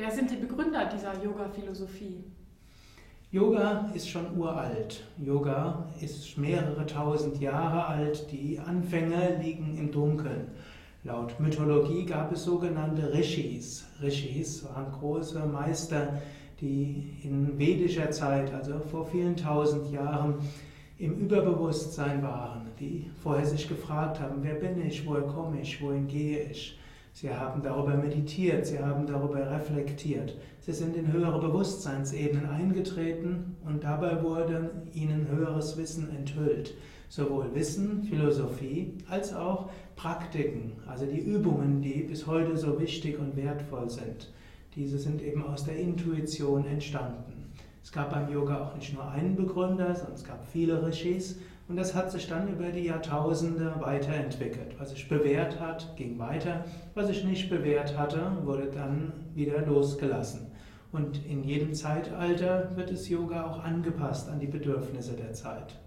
Wer sind die Begründer dieser Yoga-Philosophie? Yoga ist schon uralt. Yoga ist mehrere tausend Jahre alt. Die Anfänge liegen im Dunkeln. Laut Mythologie gab es sogenannte Rishis. Rishis waren große Meister, die in vedischer Zeit, also vor vielen tausend Jahren, im Überbewusstsein waren, die vorher sich gefragt haben, wer bin ich, woher komme ich, wohin gehe ich. Sie haben darüber meditiert, sie haben darüber reflektiert. Sie sind in höhere Bewusstseinsebenen eingetreten und dabei wurde ihnen höheres Wissen enthüllt. Sowohl Wissen, Philosophie als auch Praktiken, also die Übungen, die bis heute so wichtig und wertvoll sind. Diese sind eben aus der Intuition entstanden. Es gab beim Yoga auch nicht nur einen Begründer, sondern es gab viele Rishis und das hat sich dann über die Jahrtausende weiterentwickelt. Was sich bewährt hat, ging weiter, was sich nicht bewährt hatte, wurde dann wieder losgelassen. Und in jedem Zeitalter wird das Yoga auch angepasst an die Bedürfnisse der Zeit.